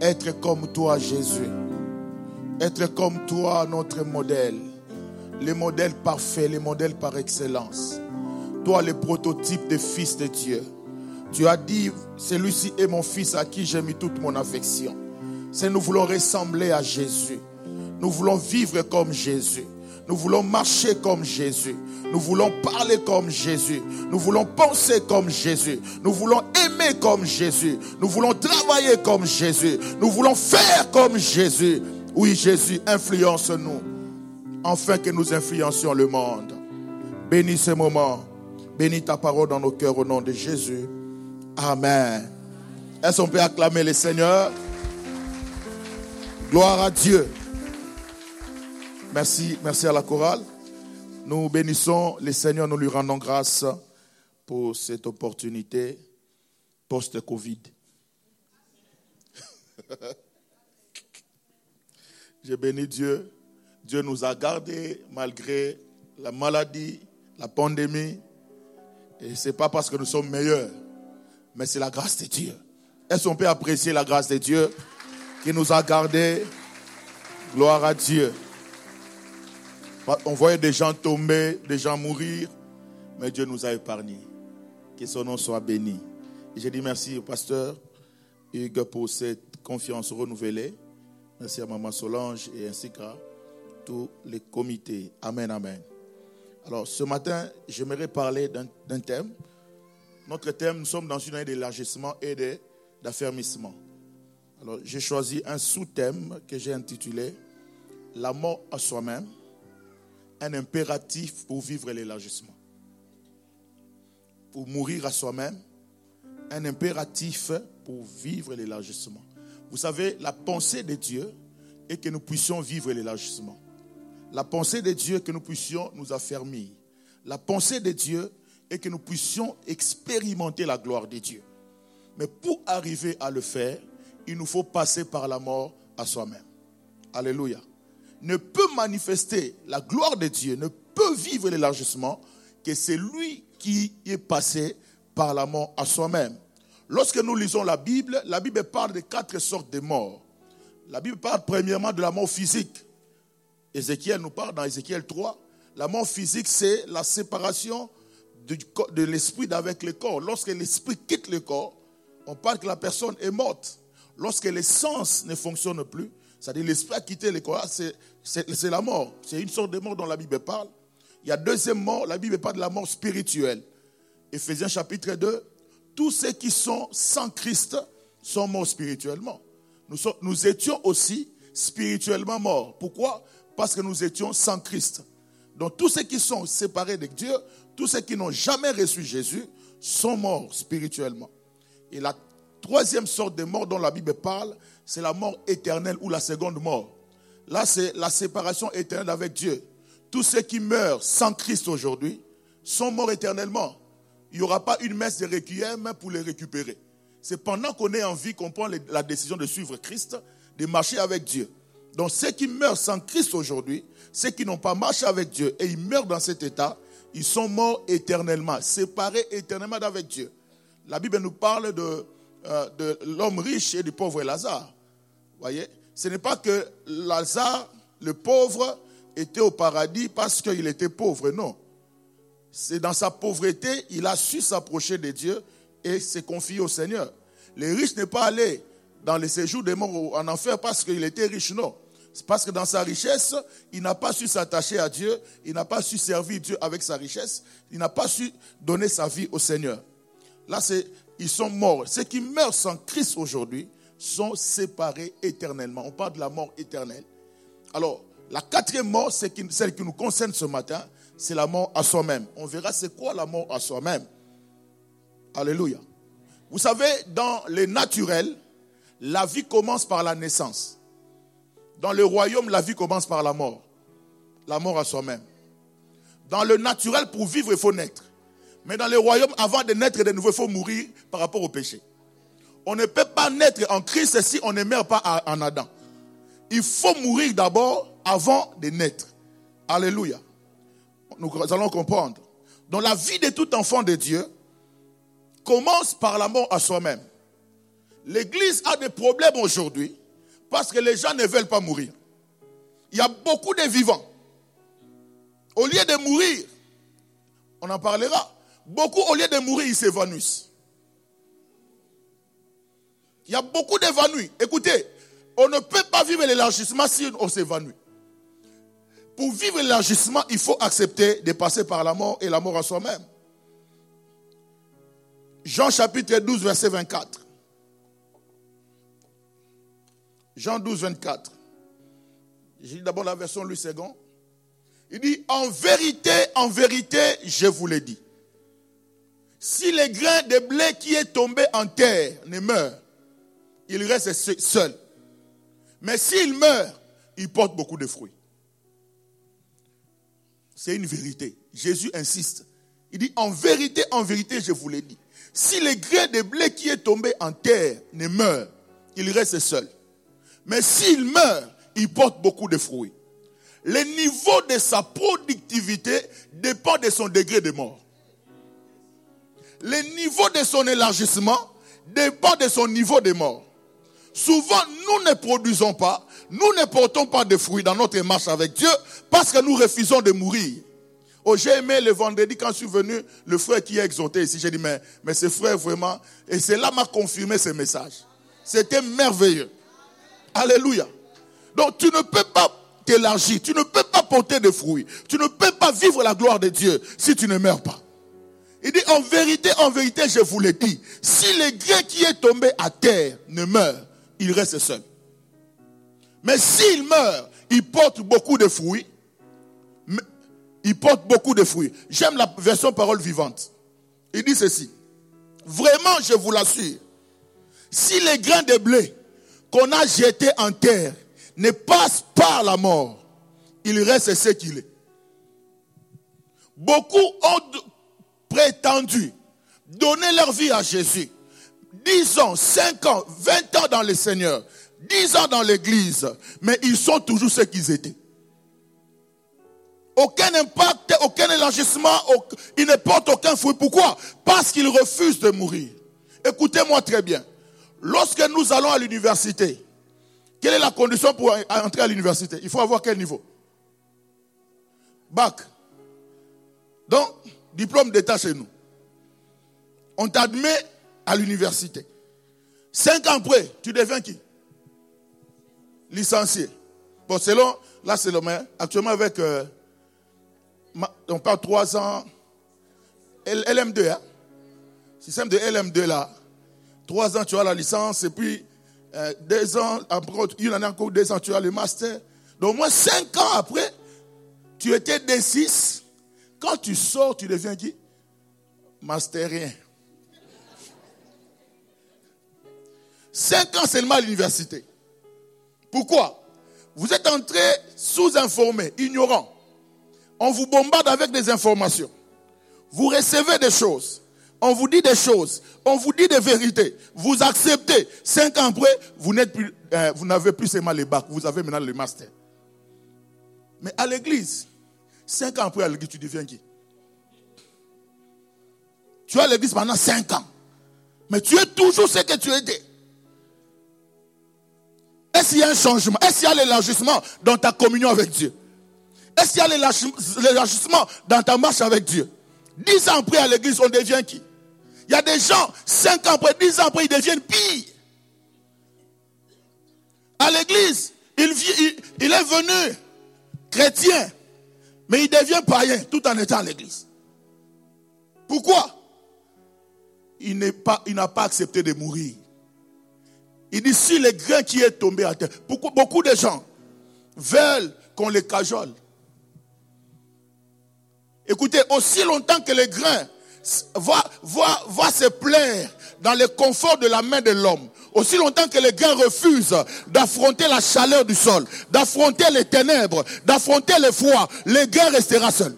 Être comme toi, Jésus. Être comme toi, notre modèle. Le modèle parfait, le modèle par excellence. Toi, le prototype de fils de Dieu. Tu as dit, celui-ci est mon fils à qui j'ai mis toute mon affection. C'est nous voulons ressembler à Jésus. Nous voulons vivre comme Jésus. Nous voulons marcher comme Jésus. Nous voulons parler comme Jésus. Nous voulons penser comme Jésus. Nous voulons aimer comme Jésus. Nous voulons travailler comme Jésus. Nous voulons faire comme Jésus. Oui, Jésus, influence-nous. Enfin que nous influencions le monde. Bénis ce moment. Bénis ta parole dans nos cœurs au nom de Jésus. Amen. Est-ce qu'on peut acclamer le Seigneur? Gloire à Dieu. Merci, merci à la chorale. Nous bénissons le Seigneur, nous lui rendons grâce pour cette opportunité post-Covid. J'ai béni Dieu. Dieu nous a gardés malgré la maladie, la pandémie. Et ce n'est pas parce que nous sommes meilleurs, mais c'est la grâce de Dieu. Est-ce qu'on peut apprécier la grâce de Dieu qui nous a gardés? Gloire à Dieu. On voyait des gens tomber, des gens mourir, mais Dieu nous a épargnés. Que son nom soit béni. Et j'ai dit merci au pasteur Hugues pour cette confiance renouvelée. Merci à Maman Solange et ainsi qu'à tous les comités. Amen, amen. Alors, ce matin, j'aimerais parler d'un thème. Notre thème, nous sommes dans une année d'élargissement et d'affermissement. Alors, j'ai choisi un sous-thème que j'ai intitulé La mort à soi-même un impératif pour vivre l'élargissement. Pour mourir à soi-même, un impératif pour vivre l'élargissement. Vous savez, la pensée de Dieu est que nous puissions vivre l'élargissement. La pensée de Dieu est que nous puissions nous affermir. La pensée de Dieu est que nous puissions expérimenter la gloire de Dieu. Mais pour arriver à le faire, il nous faut passer par la mort à soi-même. Alléluia ne peut manifester la gloire de Dieu, ne peut vivre l'élargissement que c'est lui qui est passé par la mort à soi-même. Lorsque nous lisons la Bible, la Bible parle de quatre sortes de morts. La Bible parle premièrement de la mort physique. Ézéchiel nous parle dans Ézéchiel 3. La mort physique, c'est la séparation de l'esprit d'avec le corps. Lorsque l'esprit quitte le corps, on parle que la personne est morte. Lorsque les sens ne fonctionnent plus, c'est-à-dire l'esprit a quitté le corps, c'est la mort. C'est une sorte de mort dont la Bible parle. Il y a deuxième mort, la Bible parle de la mort spirituelle. Éphésiens chapitre 2, tous ceux qui sont sans Christ sont morts spirituellement. Nous, étions aussi spirituellement morts. Pourquoi? Parce que nous étions sans Christ. Donc tous ceux qui sont séparés de Dieu, tous ceux qui n'ont jamais reçu Jésus, sont morts spirituellement. Et la troisième sorte de mort dont la Bible parle, c'est la mort éternelle ou la seconde mort. Là, c'est la séparation éternelle avec Dieu. Tous ceux qui meurent sans Christ aujourd'hui sont morts éternellement. Il n'y aura pas une messe de requiem pour les récupérer. C'est pendant qu'on est en vie qu'on prend la décision de suivre Christ, de marcher avec Dieu. Donc ceux qui meurent sans Christ aujourd'hui, ceux qui n'ont pas marché avec Dieu et ils meurent dans cet état, ils sont morts éternellement, séparés éternellement avec Dieu. La Bible nous parle de, euh, de l'homme riche et du pauvre Lazare voyez? Ce n'est pas que Lazare, le pauvre, était au paradis parce qu'il était pauvre, non. C'est dans sa pauvreté, il a su s'approcher de Dieu et s'est confié au Seigneur. Le riche n'est pas allé dans les séjours des morts en enfer parce qu'il était riche, non. C'est parce que dans sa richesse, il n'a pas su s'attacher à Dieu, il n'a pas su servir Dieu avec sa richesse, il n'a pas su donner sa vie au Seigneur. Là, c'est, ils sont morts. Ceux qui meurent sans Christ aujourd'hui sont séparés éternellement. On parle de la mort éternelle. Alors, la quatrième mort, celle qui nous concerne ce matin, c'est la mort à soi-même. On verra c'est quoi la mort à soi-même. Alléluia. Vous savez, dans les naturels, la vie commence par la naissance. Dans le royaume, la vie commence par la mort. La mort à soi-même. Dans le naturel, pour vivre, il faut naître. Mais dans le royaume, avant de naître de nouveau, il faut mourir par rapport au péché. On ne peut pas naître en Christ si on ne meurt pas en Adam. Il faut mourir d'abord avant de naître. Alléluia. Nous allons comprendre. Donc la vie de tout enfant de Dieu commence par la mort à soi-même. L'Église a des problèmes aujourd'hui parce que les gens ne veulent pas mourir. Il y a beaucoup de vivants. Au lieu de mourir, on en parlera, beaucoup au lieu de mourir, ils s'évanouissent. Il y a beaucoup d'évanouis. Écoutez, on ne peut pas vivre l'élargissement si on s'évanouit. Pour vivre l'élargissement, il faut accepter de passer par la mort et la mort à soi-même. Jean chapitre 12, verset 24. Jean 12, 24. J'ai d'abord la version Louis II. Il dit, en vérité, en vérité, je vous l'ai dit. Si le grain de blé qui est tombé en terre ne meurt, il reste seul. Mais s'il meurt, il porte beaucoup de fruits. C'est une vérité. Jésus insiste. Il dit, en vérité, en vérité, je vous l'ai dit. Si le grain de blé qui est tombé en terre ne meurt, il reste seul. Mais s'il meurt, il porte beaucoup de fruits. Le niveau de sa productivité dépend de son degré de mort. Le niveau de son élargissement dépend de son niveau de mort. Souvent, nous ne produisons pas, nous ne portons pas de fruits dans notre marche avec Dieu parce que nous refusons de mourir. Oh, j'ai aimé le vendredi quand je suis venu, le frère qui est exalté ici. J'ai dit, mais, mais ce frère vraiment, et cela m'a confirmé ce message. C'était merveilleux. Alléluia. Donc tu ne peux pas t'élargir, tu ne peux pas porter de fruits, tu ne peux pas vivre la gloire de Dieu si tu ne meurs pas. Il dit, en vérité, en vérité, je vous le dis, si le grain qui est tombé à terre ne meurt, il reste seul. Mais s'il meurt, il porte beaucoup de fruits. Il porte beaucoup de fruits. J'aime la version parole vivante. Il dit ceci. Vraiment, je vous l'assure. Si les grains de blé qu'on a jetés en terre ne passent pas la mort, il reste ce qu'il est. Beaucoup ont prétendu donner leur vie à Jésus. 10 ans, 5 ans, 20 ans dans le Seigneur, 10 ans dans l'église, mais ils sont toujours ce qu'ils étaient. Aucun impact, aucun élargissement, ils ne portent aucun fruit. Pourquoi? Parce qu'ils refusent de mourir. Écoutez-moi très bien. Lorsque nous allons à l'université, quelle est la condition pour entrer à l'université? Il faut avoir quel niveau? Bac. Donc, diplôme d'état chez nous. On t'admet à l'université. Cinq ans après, tu deviens qui? Licencié. Bon, selon, là c'est le même. Actuellement avec, euh, on parle trois ans, LM2, hein? Système de LM2 là. Trois ans, tu as la licence, et puis euh, deux ans, après, une année encore, deux ans, tu as le master. Donc, au moins cinq ans après, tu étais D6. Quand tu sors, tu deviens qui? Masterien. Cinq ans seulement à l'université. Pourquoi? Vous êtes entré sous-informé, ignorant. On vous bombarde avec des informations. Vous recevez des choses. On vous dit des choses. On vous dit des vérités. Vous acceptez. Cinq ans après, vous euh, vous n'avez plus seulement les bacs. Vous avez maintenant le master. Mais à l'église, cinq ans après à l'église, tu deviens qui? Tu as l'église pendant cinq ans. Mais tu es toujours ce que tu étais. Est-ce qu'il y a un changement? Est-ce qu'il y a l'élargissement dans ta communion avec Dieu? Est-ce qu'il y a l'élargissement dans ta marche avec Dieu? Dix ans après à l'église, on devient qui? Il y a des gens, cinq ans après, dix ans après, ils deviennent pires. À l'église, il, est venu chrétien, mais il devient païen tout en étant à l'église. Pourquoi? Il n'a pas, pas accepté de mourir. Il dit si le grain qui est tombé à terre. Beaucoup, beaucoup de gens veulent qu'on les cajole. Écoutez, aussi longtemps que le grain va, va, va se plaire dans le confort de la main de l'homme, aussi longtemps que le grain refuse d'affronter la chaleur du sol, d'affronter les ténèbres, d'affronter le froid, le grain restera seul.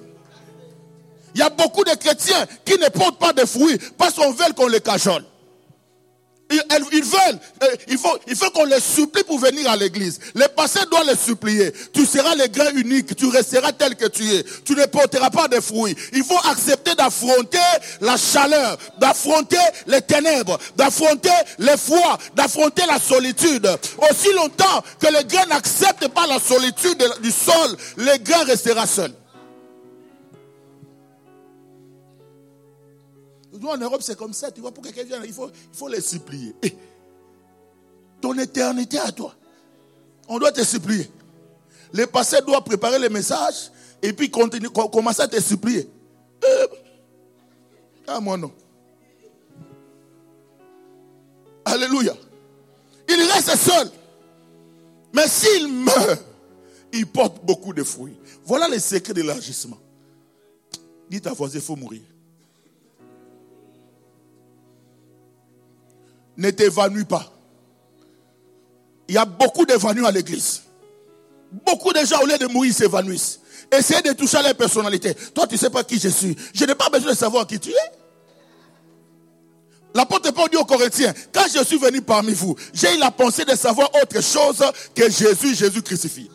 Il y a beaucoup de chrétiens qui ne portent pas de fruits parce qu'on veut qu'on les cajole. Ils, veulent, euh, il faut, qu'on les supplie pour venir à l'église. Les passés doivent les supplier. Tu seras le grain unique, tu resteras tel que tu es. Tu ne porteras pas de fruits. Il faut accepter d'affronter la chaleur, d'affronter les ténèbres, d'affronter le froid, d'affronter la solitude. Aussi longtemps que le grain n'accepte pas la solitude du sol, le grain restera seul. Nous, en Europe, c'est comme ça. Tu vois, pour que quelqu'un vienne, il faut, il faut les supplier. Eh, ton éternité à toi. On doit te supplier. Le passé doit préparer les messages et puis commencer à te supplier. Eh, ah, moi non. Alléluia. Il reste seul. Mais s'il meurt, il porte beaucoup de fruits. Voilà le secret de l'élargissement. Dites à voisin, il faut mourir. Ne t'évanouis pas. Il y a beaucoup d'évanouis à l'église. Beaucoup de gens, au lieu de mourir, s'évanouissent. Essayez de toucher à leur personnalité. Toi, tu ne sais pas qui je suis. Je n'ai pas besoin de savoir qui tu es. L'apôtre Paul dit aux Corinthiens, quand je suis venu parmi vous, j'ai eu la pensée de savoir autre chose que Jésus, Jésus crucifié.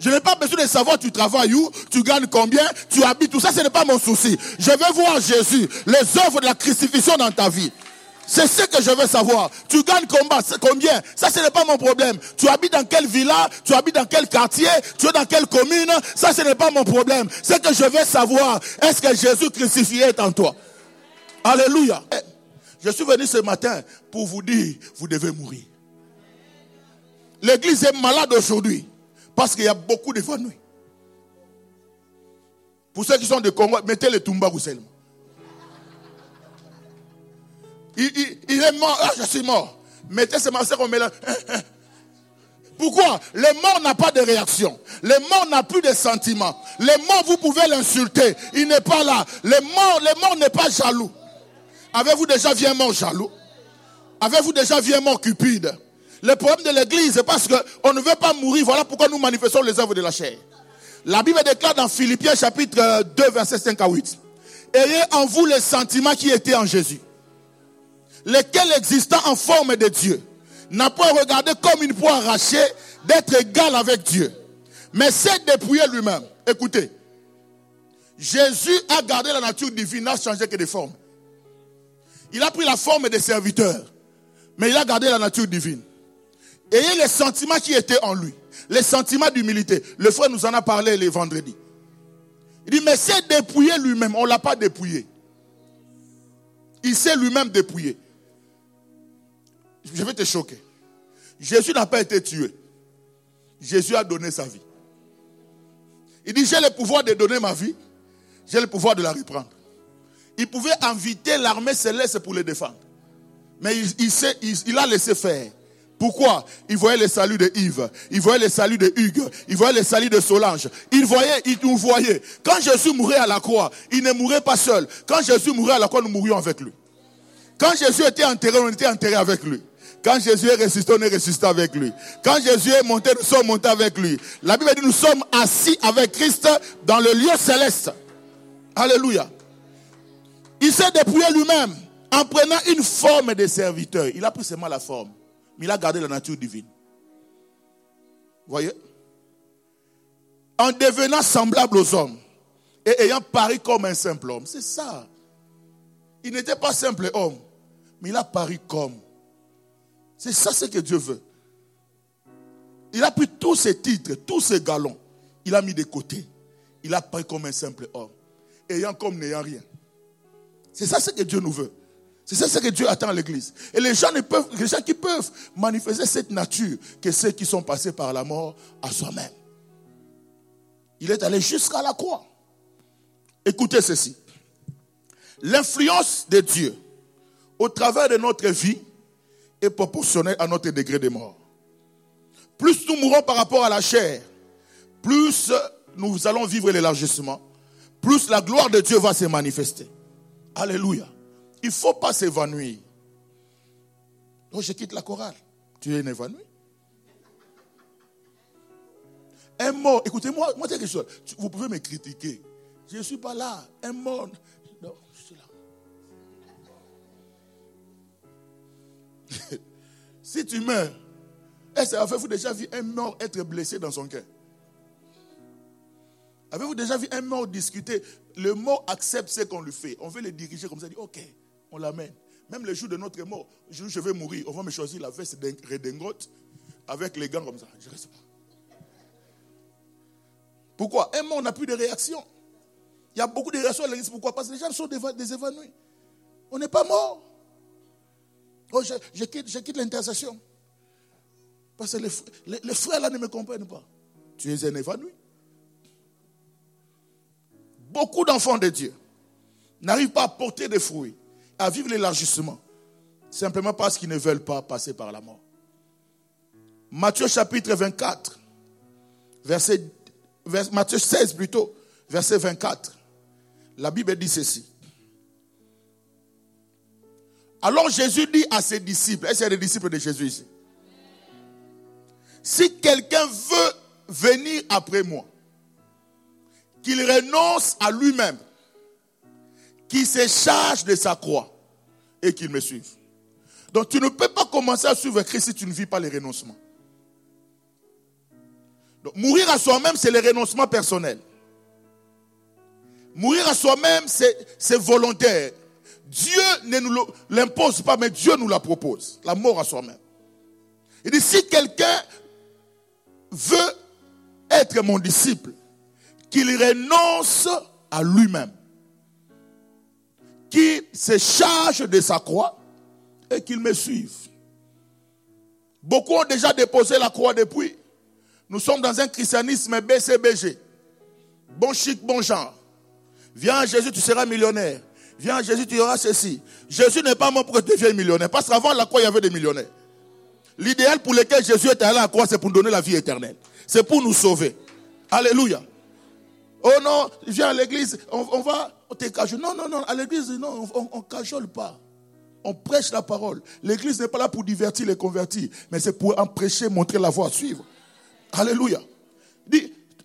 Je n'ai pas besoin de savoir tu travailles où, tu gagnes combien, tu habites, tout ça, ce n'est pas mon souci. Je veux voir Jésus, les œuvres de la crucifixion dans ta vie. C'est ce que je veux savoir. Tu gagnes combat, combien? Ça, ce n'est pas mon problème. Tu habites dans quel villa Tu habites dans quel quartier? Tu es dans quelle commune? Ça, ce n'est pas mon problème. Ce que je veux savoir, est-ce que Jésus crucifié est en toi? Alléluia. Je suis venu ce matin pour vous dire, vous devez mourir. L'église est malade aujourd'hui parce qu'il y a beaucoup d'évanouis. Pour ceux qui sont de Congo, mettez le Tumba seulement. Il, est mort. Ah, je suis mort. Mettez ce masque au mélange. Pourquoi? Le mort n'a pas de réaction. Le mort n'a plus de sentiments. Le mort, vous pouvez l'insulter. Il n'est pas là. Le mort, n'est pas jaloux. Avez-vous déjà vu un mort jaloux? Avez-vous déjà vu un mort cupide? Le problème de l'église, c'est parce qu'on ne veut pas mourir. Voilà pourquoi nous manifestons les œuvres de la chair. La Bible déclare dans Philippiens chapitre 2, verset 5 à 8. Ayez en vous les sentiments qui étaient en Jésus lequel existant en forme de Dieu, n'a pas regardé comme une proie arrachée d'être égal avec Dieu, mais s'est dépouillé lui-même. Écoutez, Jésus a gardé la nature divine, n'a changé que de forme. Il a pris la forme des serviteurs, mais il a gardé la nature divine. Ayez les sentiments qui étaient en lui, les sentiments d'humilité. Le frère nous en a parlé le vendredi. Il dit, mais c'est dépouillé lui-même. On ne l'a pas dépouillé. Il s'est lui-même dépouillé je vais te choquer. Jésus n'a pas été tué. Jésus a donné sa vie. Il dit, j'ai le pouvoir de donner ma vie, j'ai le pouvoir de la reprendre. Il pouvait inviter l'armée céleste pour le défendre. Mais il, il, a laissé faire. Pourquoi? Il voyait le salut de Yves, il voyait le salut de Hugues, il voyait le salut de Solange. Il voyait, il nous voyait. Quand Jésus mourait à la croix, il ne mourait pas seul. Quand Jésus mourait à la croix, nous mourions avec lui. Quand Jésus était enterré, on était enterré avec lui. Quand Jésus est ressuscité, on est ressuscité avec lui. Quand Jésus est monté, nous sommes montés avec lui. La Bible dit nous sommes assis avec Christ dans le lieu céleste. Alléluia. Il s'est dépouillé lui-même en prenant une forme de serviteur. Il a pris seulement la forme, mais il a gardé la nature divine. Voyez? En devenant semblable aux hommes et ayant pari comme un simple homme. C'est ça. Il n'était pas simple homme, mais il a pari comme c'est ça ce que Dieu veut. Il a pris tous ses titres, tous ses galons. Il a mis de côté. Il a pris comme un simple homme. Ayant comme n'ayant rien. C'est ça ce que Dieu nous veut. C'est ça ce que Dieu attend à l'église. Et les gens, ne peuvent, les gens qui peuvent manifester cette nature que ceux qui sont passés par la mort à soi-même. Il est allé jusqu'à la croix. Écoutez ceci. L'influence de Dieu au travers de notre vie est proportionnel à notre degré de mort. Plus nous mourrons par rapport à la chair, plus nous allons vivre l'élargissement, plus la gloire de Dieu va se manifester. Alléluia. Il ne faut pas s'évanouir. Donc je quitte la chorale. Tu es évanoui. Un mort, écoutez-moi, moi, quelque chose. Vous pouvez me critiquer. Je ne suis pas là. Un mort. Non, je suis là. si tu meurs, avez-vous déjà vu un mort être blessé dans son cœur? Avez-vous déjà vu un mort discuter? Le mort accepte ce qu'on lui fait. On veut le diriger comme ça, dit ok, on l'amène. Même le jour de notre mort, je, je vais mourir, on va me choisir la veste redingote avec les gants comme ça. Je reste pas. Pourquoi? Un mort n'a plus de réaction. Il y a beaucoup de réactions à l'église. Pourquoi? Parce que les gens sont des évanouis. On n'est pas mort. Oh, je, quitte, l'intercession. Parce que les, frères là ne me comprennent pas. Tu es un évanoui. Beaucoup d'enfants de Dieu n'arrivent pas à porter des fruits, à vivre l'élargissement, simplement parce qu'ils ne veulent pas passer par la mort. Matthieu chapitre 24, verset, Matthieu 16 plutôt, verset 24. La Bible dit ceci. Alors Jésus dit à ses disciples, y a des disciples de Jésus ici? Si quelqu'un veut venir après moi, qu'il renonce à lui-même, qu'il se charge de sa croix et qu'il me suive. Donc tu ne peux pas commencer à suivre Christ si tu ne vis pas les renoncements. Donc, mourir à soi-même, c'est le renoncement personnel. Mourir à soi-même, c'est volontaire. Dieu ne nous l'impose pas, mais Dieu nous la propose. La mort à soi-même. Il dit, si quelqu'un veut être mon disciple, qu'il renonce à lui-même, qu'il se charge de sa croix et qu'il me suive. Beaucoup ont déjà déposé la croix depuis. Nous sommes dans un christianisme BCBG. Bon chic, bon genre. Viens Jésus, tu seras millionnaire. Viens Jésus, tu auras ceci. Jésus n'est pas mort pour que tu deviennes millionnaire. Parce qu'avant la croix, il y avait des millionnaires. L'idéal pour lequel Jésus est allé à la croix, c'est pour nous donner la vie éternelle. C'est pour nous sauver. Alléluia. Oh non, viens à l'église, on, va, on te Non, non, non, à l'église, non, on ne cajole pas. On prêche la parole. L'église n'est pas là pour divertir les convertis, mais c'est pour en prêcher, montrer la voie à suivre. Alléluia.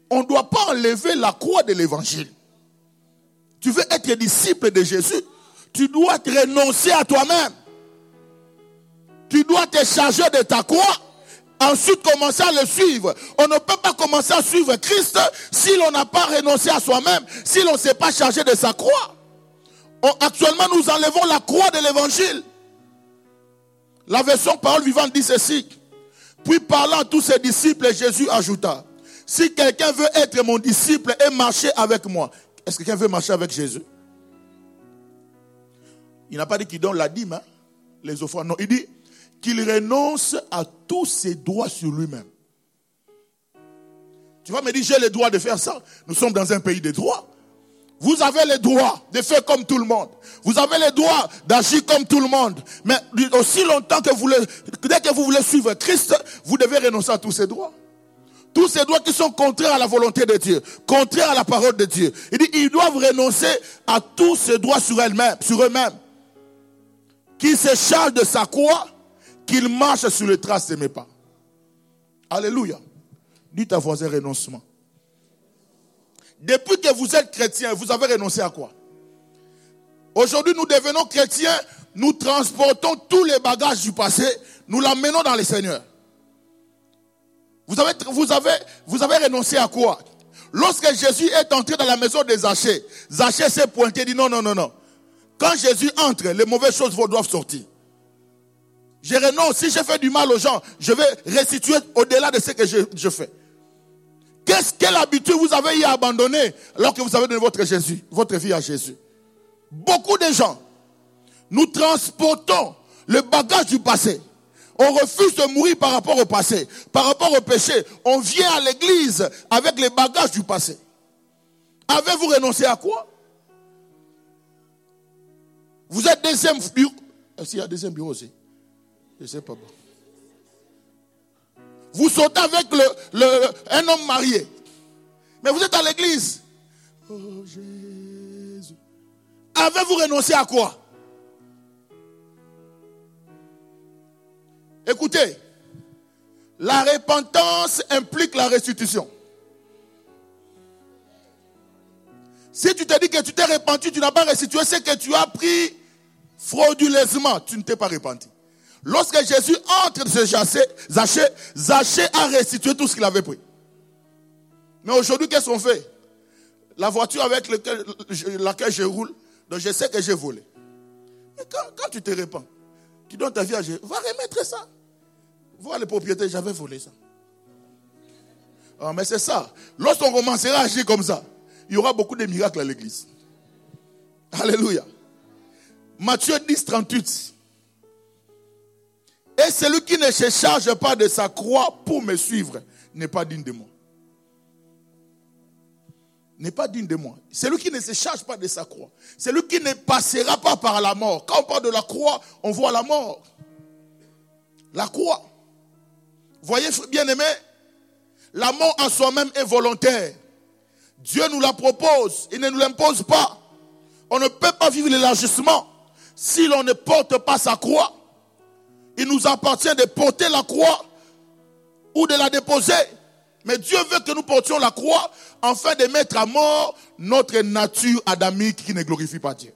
On ne doit pas enlever la croix de l'évangile tu veux être disciple de Jésus, tu dois te renoncer à toi-même. Tu dois te charger de ta croix. Ensuite, commencer à le suivre. On ne peut pas commencer à suivre Christ si l'on n'a pas renoncé à soi-même, si l'on ne s'est pas chargé de sa croix. actuellement, nous enlevons la croix de l'évangile. La version parole vivante dit ceci. Puis parlant à tous ses disciples, Jésus ajouta, si quelqu'un veut être mon disciple et marcher avec moi, est-ce que quelqu'un veut marcher avec Jésus? Il n'a pas dit qu'il donne la dîme, hein, les offrandes. Non, il dit qu'il renonce à tous ses droits sur lui-même. Tu vas me dire, j'ai le droit de faire ça. Nous sommes dans un pays de droits. Vous avez le droit de faire comme tout le monde. Vous avez le droit d'agir comme tout le monde. Mais aussi longtemps que vous voulez, dès que vous voulez suivre Christ, vous devez renoncer à tous ces droits. Tous ces droits qui sont contraires à la volonté de Dieu, contraires à la parole de Dieu. Il dit, ils doivent renoncer à tous ces droits sur eux-mêmes, sur eux-mêmes. Qu'ils se chargent de sa croix, qu'ils marchent sur les traces de mes pas. Alléluia. Dites à voisin renoncement. Depuis que vous êtes chrétien, vous avez renoncé à quoi? Aujourd'hui, nous devenons chrétiens, nous transportons tous les bagages du passé, nous l'amenons dans le Seigneur. Vous avez, vous avez, vous avez renoncé à quoi? Lorsque Jésus est entré dans la maison des Zachée, Zachée s'est pointé et dit non, non, non, non. Quand Jésus entre, les mauvaises choses doivent sortir. Je renonce. Si je fais du mal aux gens, je vais restituer au-delà de ce que je, fais. Qu'est-ce, quelle habitude vous avez y abandonné alors que vous avez donné votre Jésus, votre vie à Jésus? Beaucoup de gens, nous transportons le bagage du passé. On refuse de mourir par rapport au passé, par rapport au péché. On vient à l'église avec les bagages du passé. Avez-vous renoncé à quoi? Vous êtes deuxième bureau. Est-ce qu'il y a deuxième bureau aussi? Je ne sais pas. Vous sautez avec le, un homme marié. Mais vous êtes à l'église. Oh Jésus. Avez-vous renoncé à quoi? Écoutez, la repentance implique la restitution. Si tu te dis que tu t'es repenti, tu n'as pas restitué, c'est que tu as pris frauduleusement, tu ne t'es pas repenti. Lorsque Jésus entre de Zachée, Zachée a restitué tout ce qu'il avait pris. Mais aujourd'hui, qu'est-ce qu'on fait? La voiture avec laquelle je roule, donc je sais que j'ai volé. Mais quand, tu te répands, tu donnes ta vie à Jésus, va remettre ça. Vois les propriétaires, j'avais volé ça. Ah, mais c'est ça. Lorsqu'on commencera à agir comme ça, il y aura beaucoup de miracles à l'église. Alléluia. Matthieu 10, 38. Et celui qui ne se charge pas de sa croix pour me suivre n'est pas digne de moi. N'est pas digne de moi. Celui qui ne se charge pas de sa croix. Celui qui ne passera pas par la mort. Quand on parle de la croix, on voit la mort. La croix. Voyez, bien aimé, la mort en soi-même est volontaire. Dieu nous la propose, il ne nous l'impose pas. On ne peut pas vivre l'élargissement si l'on ne porte pas sa croix. Il nous appartient de porter la croix ou de la déposer. Mais Dieu veut que nous portions la croix afin de mettre à mort notre nature adamique qui ne glorifie pas Dieu.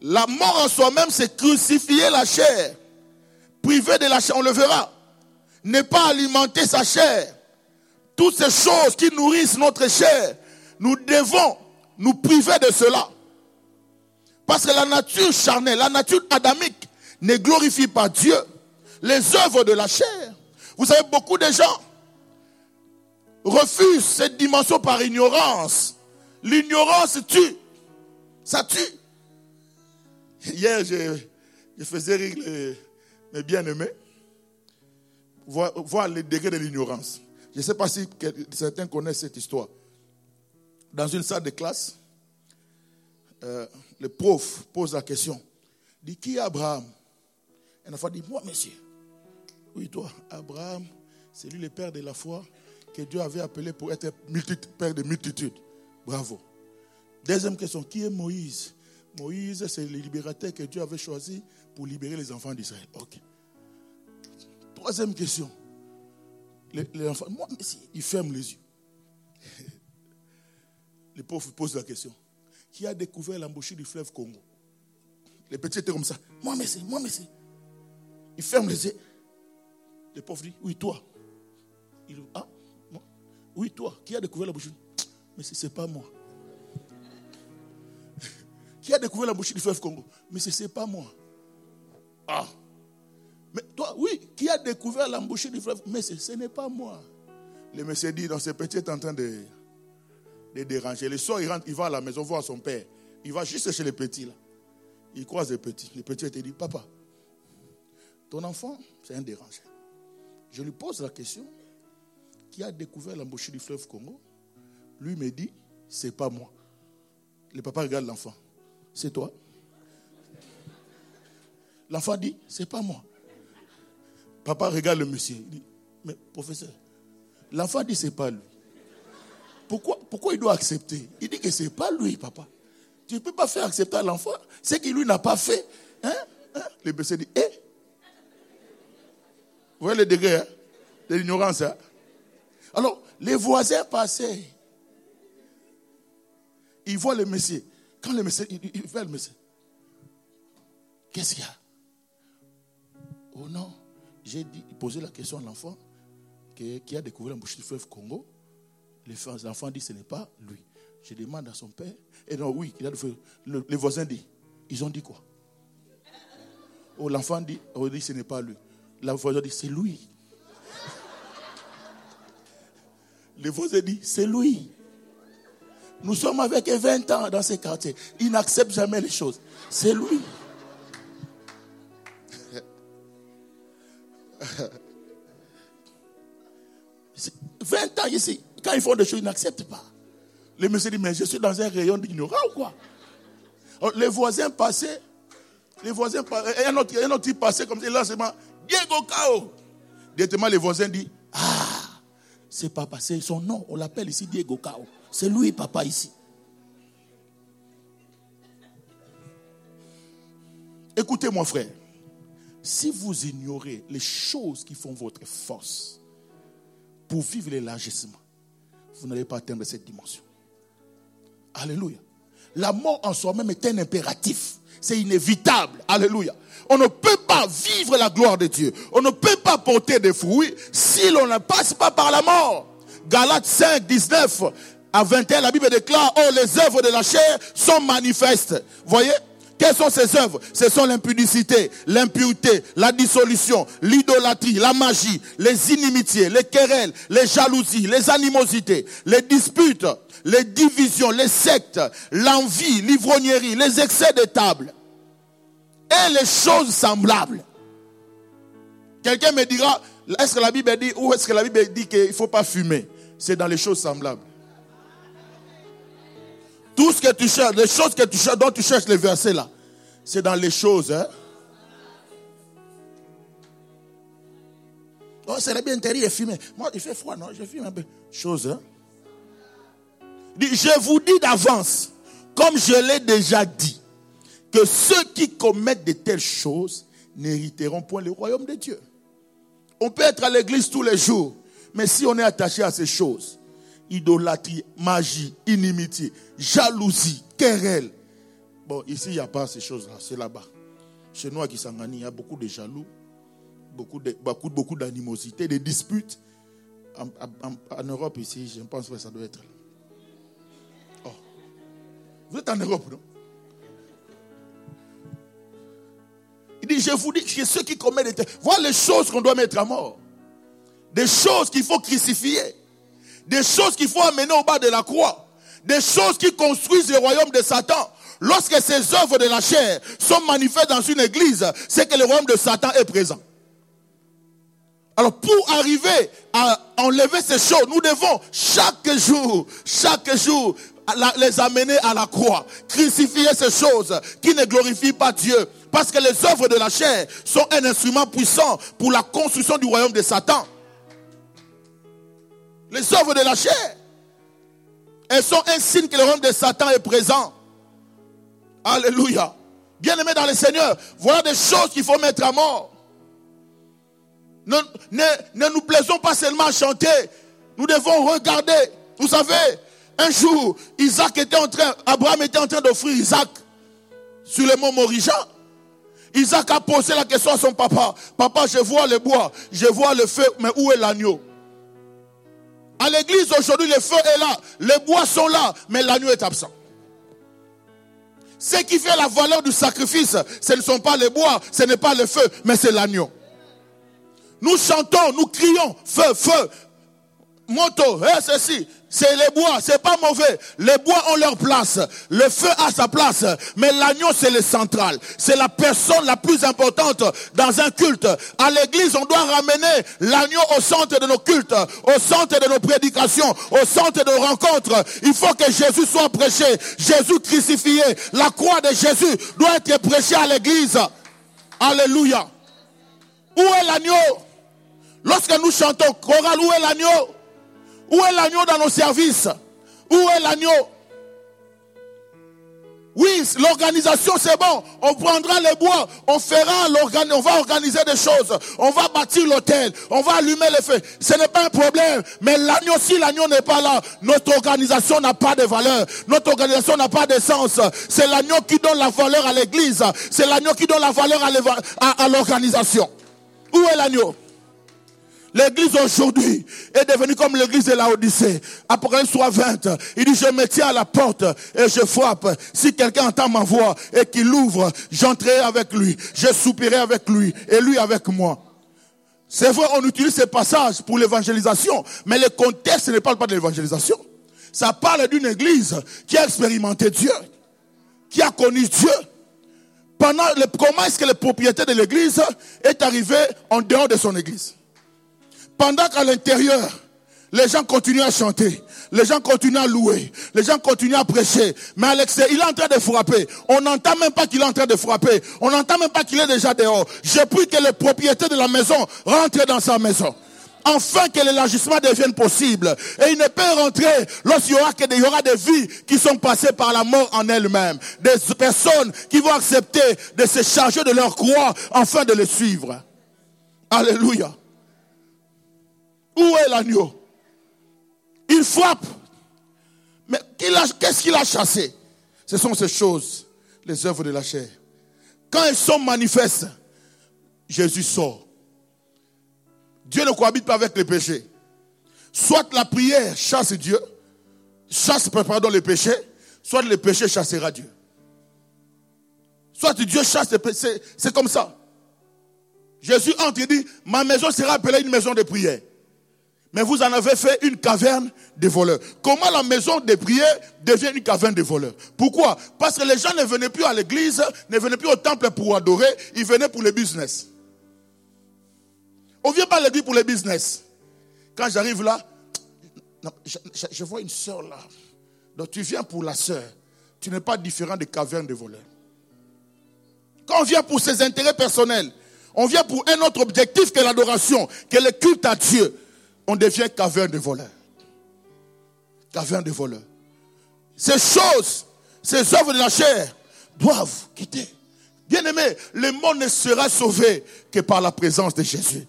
La mort en soi-même, c'est crucifier la chair. Priver de la chair, on le verra. Ne pas alimenter sa chair toutes ces choses qui nourrissent notre chair, nous devons nous priver de cela. Parce que la nature charnelle, la nature adamique ne glorifie pas Dieu. Les œuvres de la chair. Vous savez, beaucoup de gens refusent cette dimension par ignorance. L'ignorance tue. Ça tue. Hier, je, faisais rire mes bien-aimés, voir, voir les degrés de l'ignorance. Je ne sais pas si certains connaissent cette histoire. Dans une salle de classe, euh, le prof pose la question. Dit qui est Abraham? Un enfant dit Moi, monsieur. Oui, toi, Abraham, c'est lui le père de la foi que Dieu avait appelé pour être père de multitudes. Bravo. Deuxième question Qui est Moïse? Moïse, c'est le libérateur que Dieu avait choisi pour libérer les enfants d'Israël. Ok. Troisième question les, enfants, moi, ils ferment les yeux. Les pauvres posent la question. Qui a découvert l'embouchure du fleuve Congo? Les petits étaient comme ça. Moi, mais c'est, moi, mais c'est. Ils ferment les yeux. Les pauvres disent, oui, toi. Il, ah, moi. Oui, toi. Qui a découvert l'embouchure? Mais ce n'est pas moi. Qui a découvert l'embouchure du fleuve Congo? Mais ce n'est pas moi. Ah. Mais toi, oui, qui a découvert l'embouchure du fleuve? Mais ce, n'est pas moi. Le monsieur dit, dans ce petit est en train de, de déranger. Le soir, il rentre, il va à la maison voir son père. Il va juste chez les petits là. Il croise les petits. Les petits te dit, papa, ton enfant, c'est un dérangé. Je lui pose la question, qui a découvert l'embouchure du fleuve Congo? Lui me dit, c'est pas moi. Le papa regarde l'enfant. C'est toi? L'enfant dit, c'est pas moi. Papa regarde le monsieur. Il dit, mais professeur, l'enfant dit c'est pas lui. Pourquoi, pourquoi il doit accepter? Il dit que c'est pas lui, papa. Tu ne peux pas faire accepter à l'enfant ce qu'il lui n'a pas fait. Hein? hein? Le monsieur dit, eh? Vous voyez le degré hein? de l'ignorance. Hein? Alors, les voisins passaient. Ils voient le monsieur. Quand le monsieur, il, il le monsieur. Qu'est-ce qu'il y a? Oh non j'ai posé la question à l'enfant qui a découvert la bouche du fleuve Congo. L'enfant dit ce n'est pas lui. Je demande à son père. Et non, oui, il a le, les voisins disent. Ils ont dit quoi? Oh, L'enfant dit, oh, dit ce n'est pas lui. La voisin dit c'est lui. Les voisins disent c'est lui. Nous sommes avec 20 ans dans ces quartiers. Il n'accepte jamais les choses. C'est lui. 20 ans ici, quand ils font des choses, ils n'acceptent pas. Le monsieur dit, mais je suis dans un rayon d'ignorance ou quoi? Les voisins passaient, Les voisins, un autre, un autre type passait comme ça, là, c'est Diego Cao. Directement, les voisins disent, ah, c'est papa, c'est son nom, on l'appelle ici Diego Cao. C'est lui, papa, ici. Écoutez, mon frère, si vous ignorez les choses qui font votre force pour vivre l'élargissement, vous n'allez pas atteindre cette dimension. Alléluia. La mort en soi-même est un impératif. C'est inévitable. Alléluia. On ne peut pas vivre la gloire de Dieu. On ne peut pas porter des fruits si l'on ne passe pas par la mort. Galates 5, 19 à 21, la Bible déclare, oh, les œuvres de la chair sont manifestes. Voyez? Quelles sont ces œuvres? Ce sont l'impudicité, l'impureté, la dissolution, l'idolâtrie, la magie, les inimitiés, les querelles, les jalousies, les animosités, les disputes, les divisions, les sectes, l'envie, l'ivrognerie, les excès de table et les choses semblables. Quelqu'un me dira, est-ce que la Bible dit, ou est-ce que la Bible dit qu'il ne faut pas fumer? C'est dans les choses semblables. Tout ce que tu cherches, les choses que tu cherches, dont tu cherches les versets là, c'est dans les choses. Hein? Oh, c'est bien interdit de fumer. Moi, il fait froid, non? Je fume un peu. Chose, hein? Je vous dis d'avance, comme je l'ai déjà dit, que ceux qui commettent de telles choses n'hériteront point le royaume de Dieu. On peut être à l'église tous les jours, mais si on est attaché à ces choses, idolâtrie, magie, inimitié, jalousie, querelle. Bon, ici, il n'y a pas ces choses-là, c'est là-bas. Chez nous, à Kisangani, il y a beaucoup de jaloux, beaucoup, de, beaucoup, beaucoup d'animosité, des disputes. En, Europe, ici, je pense que ça doit être. Oh. Vous êtes en Europe, non? Il dit, je vous dis que ceux qui commettent des... Voilà les choses qu'on doit mettre à mort. Des choses qu'il faut crucifier des choses qu'il faut amener au bas de la croix, des choses qui construisent le royaume de Satan. Lorsque ces œuvres de la chair sont manifestes dans une église, c'est que le royaume de Satan est présent. Alors pour arriver à enlever ces choses, nous devons chaque jour, chaque jour, les amener à la croix, crucifier ces choses qui ne glorifient pas Dieu. Parce que les œuvres de la chair sont un instrument puissant pour la construction du royaume de Satan. Les œuvres de la chair. Elles sont un signe que le royaume de Satan est présent. Alléluia. Bien-aimés dans le Seigneur, voilà des choses qu'il faut mettre à mort. Ne, ne, nous plaisons pas seulement à chanter. Nous devons regarder. Vous savez, un jour, Isaac était en train, Abraham était en train d'offrir Isaac sur le mont Morija. Isaac a posé la question à son papa. Papa, je vois le bois, je vois le feu, mais où est l'agneau? À l'église aujourd'hui, le feu est là, les bois sont là, mais l'agneau est absent. Ce qui fait la valeur du sacrifice, ce ne sont pas les bois, ce n'est pas le feu, mais c'est l'agneau. Nous chantons, nous crions, feu, feu, moto, hein, ceci. C'est les bois, c'est pas mauvais. Les bois ont leur place. Le feu a sa place. Mais l'agneau, c'est le central. C'est la personne la plus importante dans un culte. À l'église, on doit ramener l'agneau au centre de nos cultes, au centre de nos prédications, au centre de nos rencontres. Il faut que Jésus soit prêché. Jésus crucifié. La croix de Jésus doit être prêchée à l'église. Alléluia. Où est l'agneau? Lorsque nous chantons chorale, où est l'agneau? Où est l'agneau dans nos services? Où est l'agneau? Oui, l'organisation c'est bon. On prendra les bois, on fera on va organiser des choses, on va bâtir l'hôtel, on va allumer les feux. Ce n'est pas un problème. Mais l'agneau, si l'agneau n'est pas là, notre organisation n'a pas de valeur. Notre organisation n'a pas de sens. C'est l'agneau qui donne la valeur à l'église. C'est l'agneau qui donne la valeur à l'organisation. Où est l'agneau? L'église aujourd'hui est devenue comme l'église de la Odyssée. Apocalypse 3, 20. Il dit, je me tiens à la porte et je frappe. Si quelqu'un entend ma voix et qu'il l'ouvre, j'entrerai avec lui. Je soupirai avec lui et lui avec moi. C'est vrai, on utilise ces passages pour l'évangélisation, mais le contexte ne parle pas de l'évangélisation. Ça parle d'une église qui a expérimenté Dieu, qui a connu Dieu. Pendant le, comment est-ce que le propriétaire de l'église est arrivé en dehors de son église? Pendant qu'à l'intérieur, les gens continuent à chanter. les gens continuent à louer, les gens continuent à prêcher. Mais Alex, il est en train de frapper. On n'entend même pas qu'il est en train de frapper. On n'entend même pas qu'il est déjà dehors. J'ai pris que les propriétaires de la maison rentrent dans sa maison enfin que l'élargissement devienne possible. Et il ne peut rentrer lorsqu'il y aura, des vies qui sont passées par la mort en elles-mêmes. Des personnes qui vont accepter de se charger de leur croix afin de les suivre. Alléluia. Où est l'agneau? Il frappe. Mais qu'est-ce qu'il a chassé? Ce sont ces choses, les œuvres de la chair. Quand elles sont manifestes, Jésus sort. Dieu ne cohabite pas avec les péchés. Soit la prière chasse Dieu, chasse, pardon, les péchés, soit le péché chassera Dieu. Soit Dieu chasse les péchés, c'est comme ça. Jésus entre et dit, ma maison sera appelée une maison de prière. Mais vous en avez fait une caverne de voleurs. Comment la maison de prière devient une caverne de voleurs? Pourquoi? Parce que les gens ne venaient plus à l'église, ne venaient plus au temple pour adorer, ils venaient pour le business. On vient pas à l'église pour le business. Quand j'arrive là, je, vois une soeur là. Donc tu viens pour la soeur. Tu n'es pas différent des cavernes de voleurs. Quand on vient pour ses intérêts personnels, on vient pour un autre objectif que l'adoration, que le culte à Dieu, on devient caverne de voleurs. Caverne de voleurs. Ces choses, ces œuvres de la chair doivent quitter. Bien aimé, le monde ne sera sauvé que par la présence de Jésus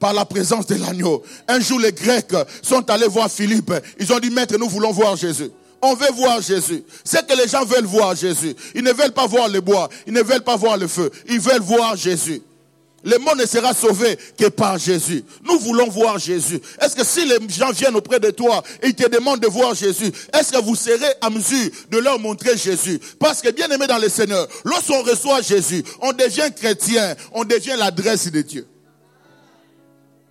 par la présence de l'agneau. Un jour, les Grecs sont allés voir Philippe. Ils ont dit, Maître, nous voulons voir Jésus. On veut voir Jésus. C'est que les gens veulent voir Jésus. Ils ne veulent pas voir le bois. Ils ne veulent pas voir le feu. Ils veulent voir Jésus. Le monde ne sera sauvé que par Jésus. Nous voulons voir Jésus. Est-ce que si les gens viennent auprès de toi et ils te demandent de voir Jésus, est-ce que vous serez à mesure de leur montrer Jésus? Parce que bien aimé dans le Seigneur, lorsqu'on reçoit Jésus, on devient chrétien, on devient l'adresse de Dieu.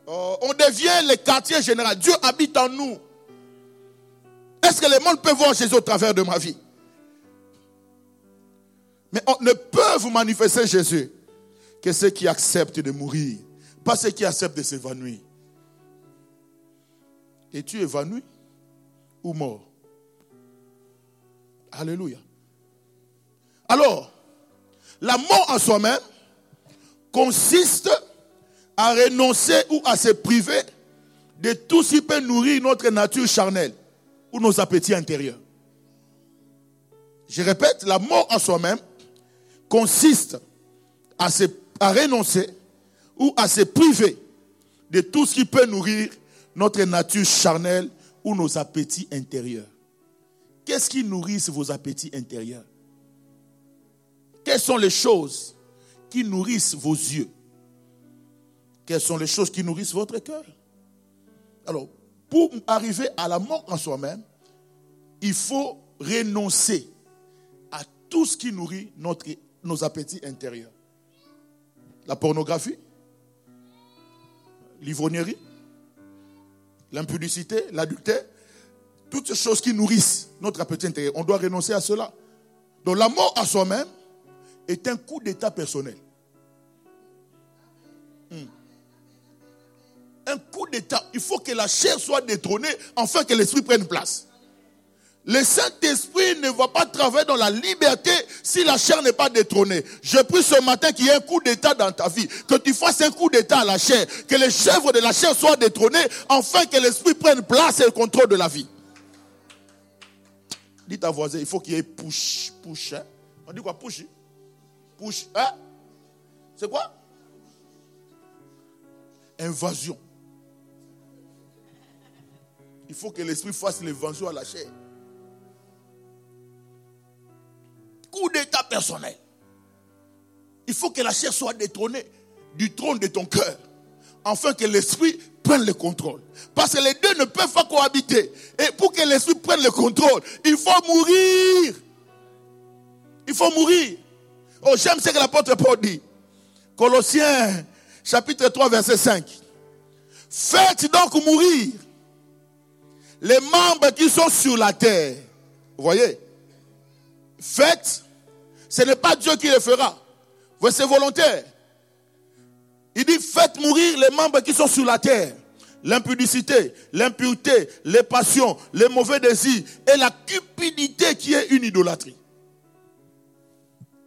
Oh, on devient le quartier général. Dieu habite en nous. Est-ce que le monde peut voir Jésus au travers de ma vie? Mais on ne peut vous manifester Jésus que ceux qui acceptent de mourir, pas ceux qui acceptent de s'évanouir. Es-tu évanoui ou mort? Alléluia. Alors, la mort en soi-même consiste à renoncer ou à se priver de tout ce qui peut nourrir notre nature charnelle ou nos appétits intérieurs. Je répète, la mort en soi-même consiste à, se, à renoncer ou à se priver de tout ce qui peut nourrir notre nature charnelle ou nos appétits intérieurs. Qu'est-ce qui nourrit vos appétits intérieurs? Quelles sont les choses qui nourrissent vos yeux? Quelles sont les choses qui nourrissent votre cœur? Alors, pour arriver à la mort en soi-même, il faut renoncer à tout ce qui nourrit nos appétits intérieurs. La pornographie, l'ivrognerie, l'impudicité, l'adultère, toutes ces choses qui nourrissent notre appétit intérieur. On doit renoncer à cela. Donc la mort à soi-même est un coup d'état personnel. Hmm un coup d'état. Il faut que la chair soit détrônée afin que l'esprit prenne place. Le Saint-Esprit ne va pas travailler dans la liberté si la chair n'est pas détrônée. Je prie ce matin qu'il y ait un coup d'état dans ta vie, que tu fasses un coup d'état à la chair, que les chèvres de la chair soient détrônées afin que l'esprit prenne place et le contrôle de la vie. Dis ta voisin, il faut qu'il y ait push, push. Hein? On dit quoi push? Push, hein? C'est quoi? Invasion. Il faut que l'esprit fasse l'évangile à la chair. Personnel. Il faut que la chair soit détrônée du trône de ton cœur. Afin que l'esprit prenne le contrôle. Parce que les deux ne peuvent pas cohabiter. Et pour que l'esprit prenne le contrôle, il faut mourir. Il faut mourir. Oh, j'aime ce que l'apôtre Paul dit. Colossiens, chapitre 3, verset 5. Faites donc mourir les membres qui sont sur la terre. Vous voyez? Faites. Ce n'est pas Dieu qui le fera. C'est volontaire. Il dit, faites mourir les membres qui sont sur la terre. l'impudicité, l'impureté, les passions, les mauvais désirs et la cupidité qui est une idolâtrie.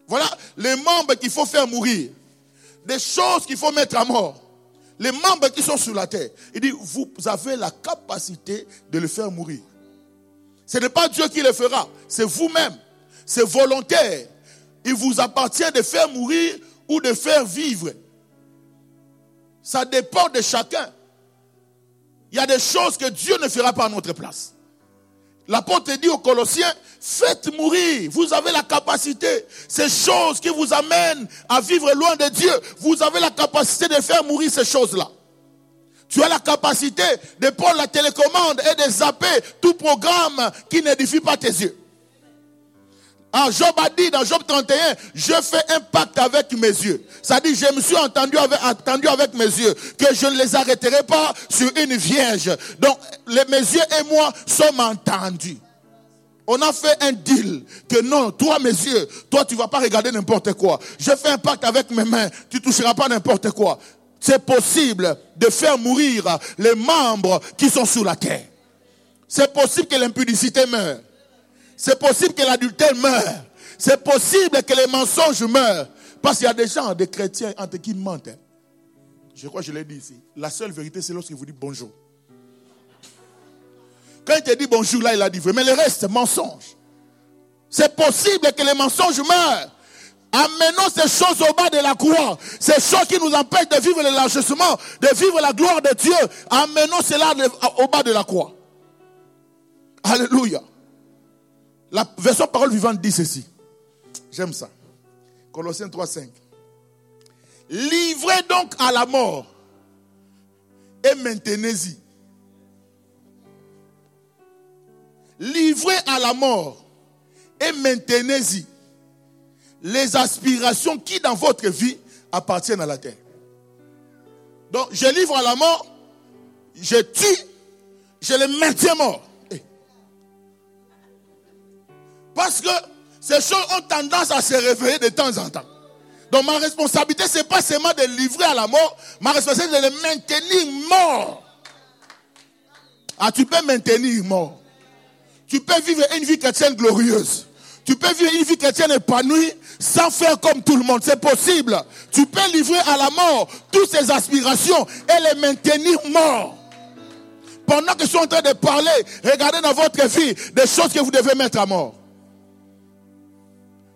Voilà les membres qu'il faut faire mourir. Des choses qu'il faut mettre à mort. Les membres qui sont sur la terre. Il dit, vous avez la capacité de le faire mourir. Ce n'est pas Dieu qui le fera, c'est vous-même. C'est volontaire. Il vous appartient de faire mourir ou de faire vivre. Ça dépend de chacun. Il y a des choses que Dieu ne fera pas à notre place. L'apôtre dit aux Colossiens, faites mourir. Vous avez la capacité. Ces choses qui vous amènent à vivre loin de Dieu, vous avez la capacité de faire mourir ces choses-là. Tu as la capacité de prendre la télécommande et de zapper tout programme qui n'édifie pas tes yeux. Ah, Job a dit dans Job 31, je fais un pacte avec mes yeux. Ça dit, je me suis entendu avec, mes yeux que je ne les arrêterai pas sur une vierge. Donc, les, mes yeux et moi sommes entendus. On a fait un deal que non, toi mes yeux, toi tu vas pas regarder n'importe quoi. Je fais un pacte avec mes mains, tu toucheras pas n'importe quoi. C'est possible de faire mourir les membres qui sont sous la terre. C'est possible que l'impudicité meure. C'est possible que l'adultère meure. C'est possible que les mensonges meurent. Parce qu'il y a des gens, des chrétiens, entre qui mentent. Hein. Je crois que je l'ai dit ici. La seule vérité, c'est lorsqu'il vous dit bonjour. Quand il te dit bonjour, là, il a dit vrai. Mais le reste, c'est mensonge. C'est possible que les mensonges meurent. Amenons ces choses au bas de la croix. Ces choses qui nous empêchent de vivre l'élargissement, de vivre la gloire de Dieu. Amenons cela au bas de la croix. Alléluia. La version parole vivante dit ceci. J'aime ça. Colossiens 3, 5. Livrez donc à la mort et maintenez-y. Livrez à la mort et maintenez-y les aspirations qui dans votre vie appartiennent à la terre. Donc, je livre à la mort, je tue, je les maintiens morts. Parce que ces choses ont tendance à se réveiller de temps en temps. Donc ma responsabilité, ce n'est pas seulement de livrer à la mort, ma responsabilité, c'est de les maintenir morts. Ah, tu peux maintenir mort. Tu peux vivre une vie chrétienne glorieuse. Tu peux vivre une vie chrétienne épanouie sans faire comme tout le monde. C'est possible. Tu peux livrer à la mort toutes ces aspirations et les maintenir morts. Pendant que je suis en train de parler, regardez dans votre vie des choses que vous devez mettre à mort.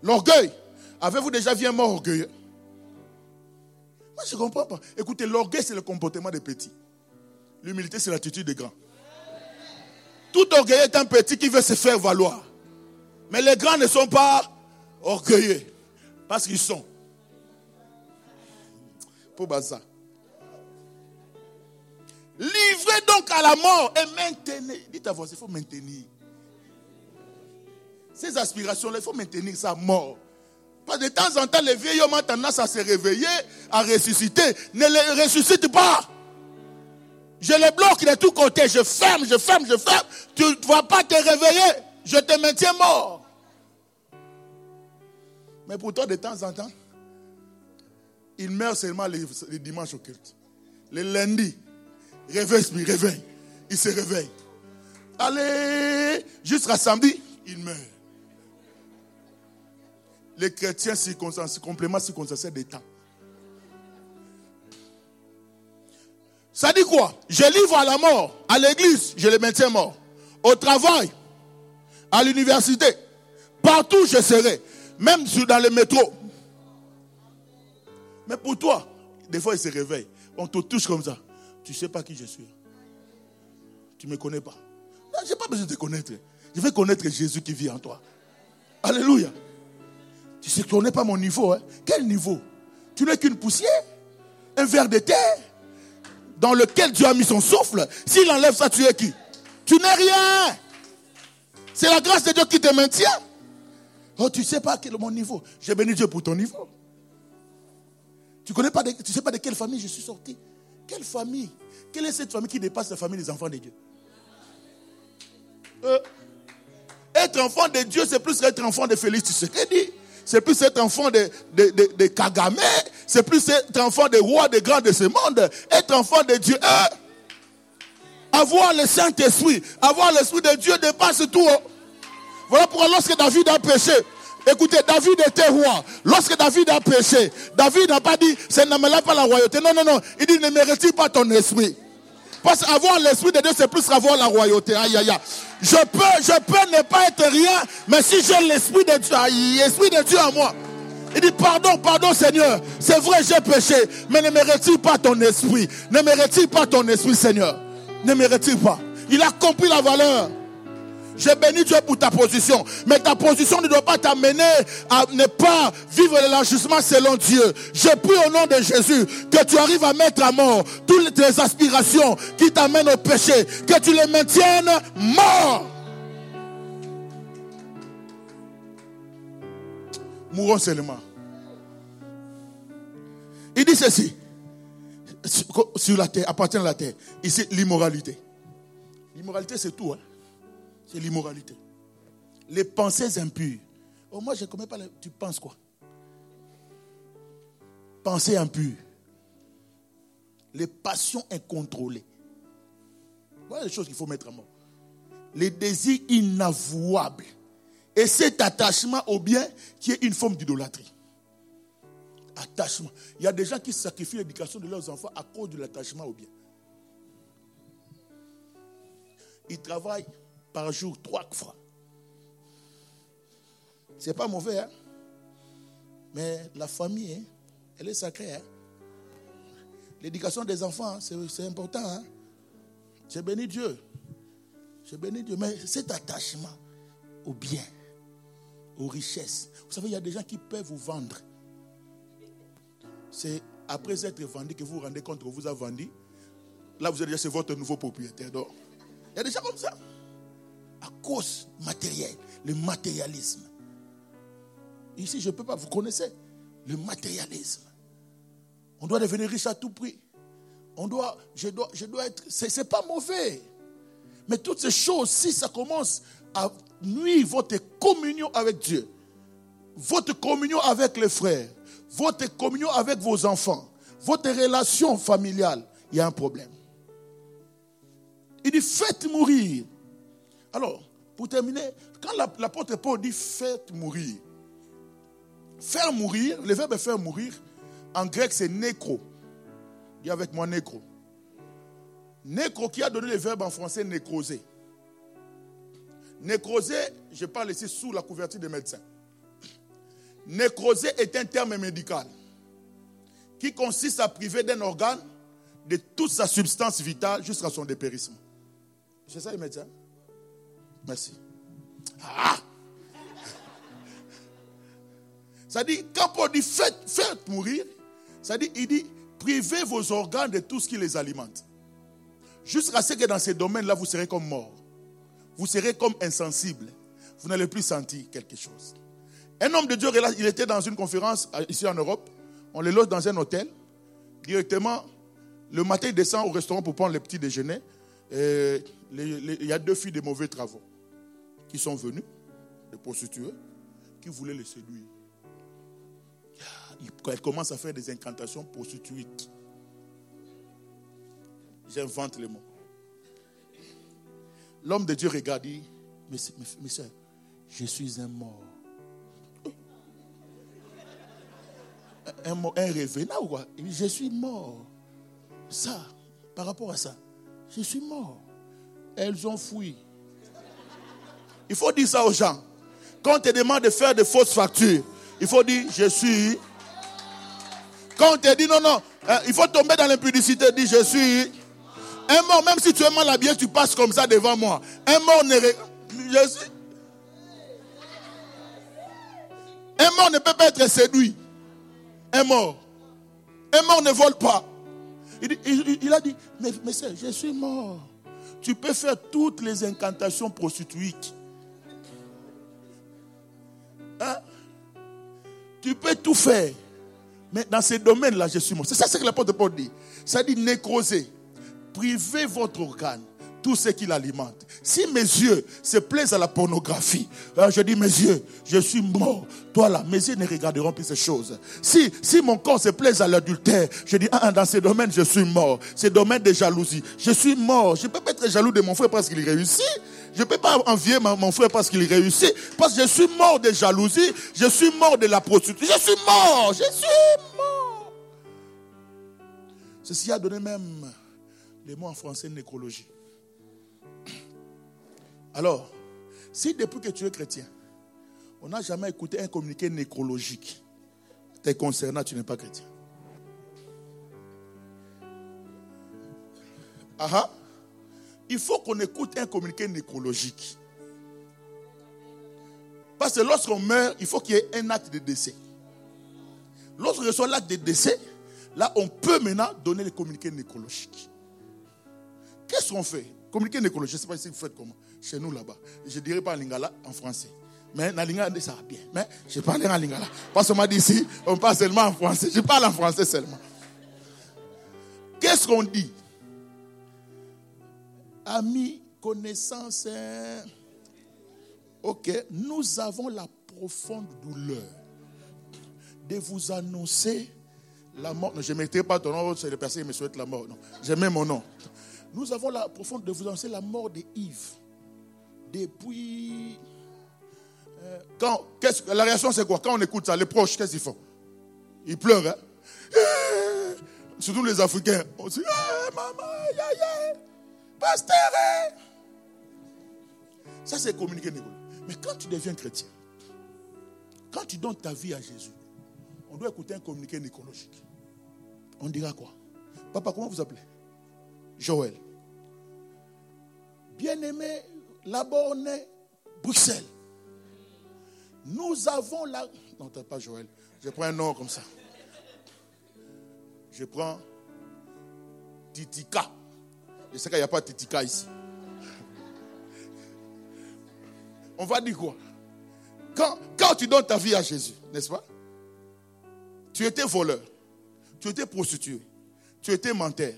L'orgueil. Avez-vous déjà vu un mort orgueilleux? Moi, je ne comprends pas. Écoutez, l'orgueil, c'est le comportement des petits. L'humilité, c'est l'attitude des grands. Tout orgueilleux est un petit qui veut se faire valoir. Mais les grands ne sont pas orgueilleux. Parce qu'ils sont. Pour ça. Livrez donc à la mort et maintenez. Dites à vous, il faut maintenir. Ces aspirations-là, il faut maintenir ça mort. Parce que de temps en temps, les vieilles hommes ont tendance à se réveiller, à ressusciter. Ne les ressuscite pas. Je les bloque de tous côtés. Je ferme, je ferme, je ferme. Tu ne vas pas te réveiller. Je te maintiens mort. Mais pour toi, de temps en temps, il meurt seulement les, dimanches au culte. Les lundis, réveille, réveille. Il se réveille. Allez, jusqu'à samedi, il meurt les chrétiens circonstanciés, complément circonstanciel des temps. Ça dit quoi? Je livre à la mort. À l'église, je les maintiens morts. Au travail, à l'université, partout je serai. Même dans le métro. Mais pour toi, des fois il se réveille. On te touche comme ça. Tu ne sais pas qui je suis. Tu ne me connais pas. Je n'ai pas besoin de te connaître. Je vais connaître Jésus qui vit en toi. Alléluia. Tu sais que tu pas mon niveau. Hein? Quel niveau? Tu n'es qu'une poussière, un verre de terre dans lequel Dieu a mis son souffle. S'il enlève ça, tu es qui? Tu n'es rien. C'est la grâce de Dieu qui te maintient. Oh, tu ne sais pas quel est mon niveau. J'ai béni Dieu pour ton niveau. Tu ne tu sais pas de quelle famille je suis sorti. Quelle famille? Quelle est cette famille qui dépasse la famille des enfants de Dieu? Euh, Être enfant de Dieu, c'est plus qu'être enfant de Félix dit c'est plus cet enfant de, de, de, c'est plus cet enfant des rois, des grands de ce monde, être enfant de Dieu. Hein? Avoir le Saint-Esprit, avoir l'Esprit de Dieu dépasse tout. Oh. Voilà pourquoi lorsque David a péché, écoutez, David était roi. Lorsque David a péché, David n'a pas dit, c'est ne me pas la royauté. Non, non, non. Il dit, ne mérite pas ton esprit. Parce qu'avoir l'esprit de Dieu, c'est plus qu'avoir la royauté. Aïe, aïe, aïe. Je peux, je peux ne pas être rien, mais si j'ai l'esprit de Dieu, l'esprit de Dieu en moi. Il dit, pardon, pardon Seigneur. C'est vrai, j'ai péché, mais ne me retire pas ton esprit. Ne me retire pas ton esprit, Seigneur. Ne me retire pas. Il a compris la valeur. J'ai béni Dieu pour ta position. Mais ta position ne doit pas t'amener à ne pas vivre l'élargissement selon Dieu. Je prie au nom de Jésus que tu arrives à mettre à mort toutes tes aspirations qui t'amènent au péché. Que tu les maintiennes morts. Mourons seulement. Il dit ceci. Sur la terre, appartient à la terre. Ici, l'immoralité. L'immoralité, c'est tout. Hein? C'est l'immoralité. Les pensées impures. Oh, moi, je ne connais pas. Tu penses quoi? Pensées impures. Les passions incontrôlées. Voilà les choses qu'il faut mettre à mort. Les désirs inavouables. Et cet attachement au bien qui est une forme d'idolâtrie. Attachement. Il y a des gens qui sacrifient l'éducation de leurs enfants à cause de l'attachement au bien. Ils travaillent par jour trois fois. C'est pas mauvais, hein? Mais la famille, hein, elle est sacrée. Hein? L'éducation des enfants, c'est important. J'ai béni Dieu. J'ai béni Dieu. Mais cet attachement au bien, aux richesses. Vous savez, il y a des gens qui peuvent vous vendre. C'est après être vendu que vous vous rendez compte qu'on vous a vendu. Là, vous allez dire c'est votre nouveau propriétaire. Donc, il y a des gens comme ça cause matérielle, le matérialisme. Ici, je ne peux pas, vous connaissez le matérialisme. On doit devenir riche à tout prix. On doit, je dois, je dois être, c'est, n'est pas mauvais. Mais toutes ces choses, si ça commence à nuire votre communion avec Dieu, votre communion avec les frères, votre communion avec vos enfants, votre relation familiale, il y a un problème. Il dit, faites mourir alors, pour terminer, quand l'apôtre Paul dit faites mourir, faire mourir, le verbe faire mourir, en grec c'est nécro. Dis avec moi nécro. Nécro qui a donné le verbe en français nécroser. Nécroser, je parle ici sous la couverture des médecins. Nécroser est un terme médical qui consiste à priver d'un organe de toute sa substance vitale jusqu'à son dépérissement. C'est ça les médecins? Merci. Ah! Ça dit, quand Paul dit faites, faites mourir, ça dit, il dit, privez vos organes de tout ce qui les alimente. Jusqu'à ce que dans ces domaines-là, vous serez comme mort. Vous serez comme insensible. Vous n'allez plus sentir quelque chose. Un homme de Dieu, il était dans une conférence euh, ici en Europe. On le loge dans un hôtel. Directement, le matin, il descend au restaurant pour prendre le petit déjeuner. il y a deux filles de mauvais travaux qui sont venus, des prostituées, qui voulaient le séduire. Quand elle commence à faire des incantations prostituées, j'invente les mots. L'homme de Dieu regarde, dit, soeurs, je suis un mort. Un, un, un revenant ou quoi? Je suis mort. Ça, par rapport à ça, je suis mort. Elles ont fui. Il faut dire ça aux gens. Quand on te demande de faire de fausses factures, il faut dire je suis. Quand on te dit non, non, euh, il faut tomber dans l'impudicité, dire je suis. Un mort, même si tu es mal habillé, tu passes comme ça devant moi. Un mort ne. Je suis. Un mort ne peut pas être séduit. Un mort. Un mort ne vole pas. Il, a dit, mais, mais je suis mort. Tu peux faire toutes les incantations prostituiques. Tu peux tout faire. Mais dans ces domaines-là, je suis mort. C'est ça ce que l'apôtre Paul dit. Ça dit nécroser. Privez votre organe. tout ce qui l'alimente. Si mes yeux se plaisent à la pornographie, hein, je dis mes yeux, je suis mort. Toi là, mes yeux ne regarderont plus ces choses. Si, si mon corps se plaise à l'adultère, je dis, ah, dans ces domaines, je suis mort. Ces domaines de jalousie, je suis mort. Je peux pas être jaloux de mon frère parce qu'il réussit. Je ne peux pas envier mon frère parce qu'il réussit. Parce que je suis mort de jalousie. Je suis mort de la prostitution. Je suis mort. Je suis mort. Ceci a donné même les mots en français nécrologie. Alors, si depuis que tu es chrétien, on n'a jamais écouté un communiqué nécrologique, t'es concernant, tu n'es pas chrétien. Ah. Il faut qu'on écoute un communiqué nécrologique. Parce que lorsqu'on meurt, il faut qu'il y ait un acte de décès. Lorsqu'on reçoit l'acte de décès, là, on peut maintenant donner le communiqué nécrologique. Qu'est-ce qu'on fait? Communiqué nécrologique, je ne sais pas si vous faites comment. Chez nous là-bas. Je ne dirais pas en lingala en français. Mais en lingala, ça va bien. Mais je parle en lingala. Parce qu'on m'a dit ici, on parle seulement en français. Je parle en français seulement. Qu'est-ce qu'on dit? Amis, connaissances. Hein? Ok, nous avons la profonde douleur de vous annoncer la mort. je ne mettrai pas ton nom, c'est les personnes qui me souhaitent la mort. Non, mets mon nom. Nous avons la profonde de vous annoncer la mort de Yves. Depuis. Euh, quand, la réaction, c'est quoi? Quand on écoute ça, les proches, qu'est-ce qu'ils font? Ils pleurent. Hein? Eh! Surtout les Africains. On dit eh, Maman, Pasteur hein? Ça, c'est communiquer Mais quand tu deviens chrétien, quand tu donnes ta vie à Jésus, on doit écouter un communiqué nécologique. On dira quoi? Papa, comment vous appelez? Joël. Bien-aimé, borne Bruxelles. Nous avons la. Non, t'as pas Joël. Je prends un nom comme ça. Je prends Titika. Je sais qu'il n'y a pas Titika ici. On va dire quoi? Quand, tu donnes ta vie à Jésus, n'est-ce pas? Tu étais voleur, tu étais prostitué, tu étais menteur.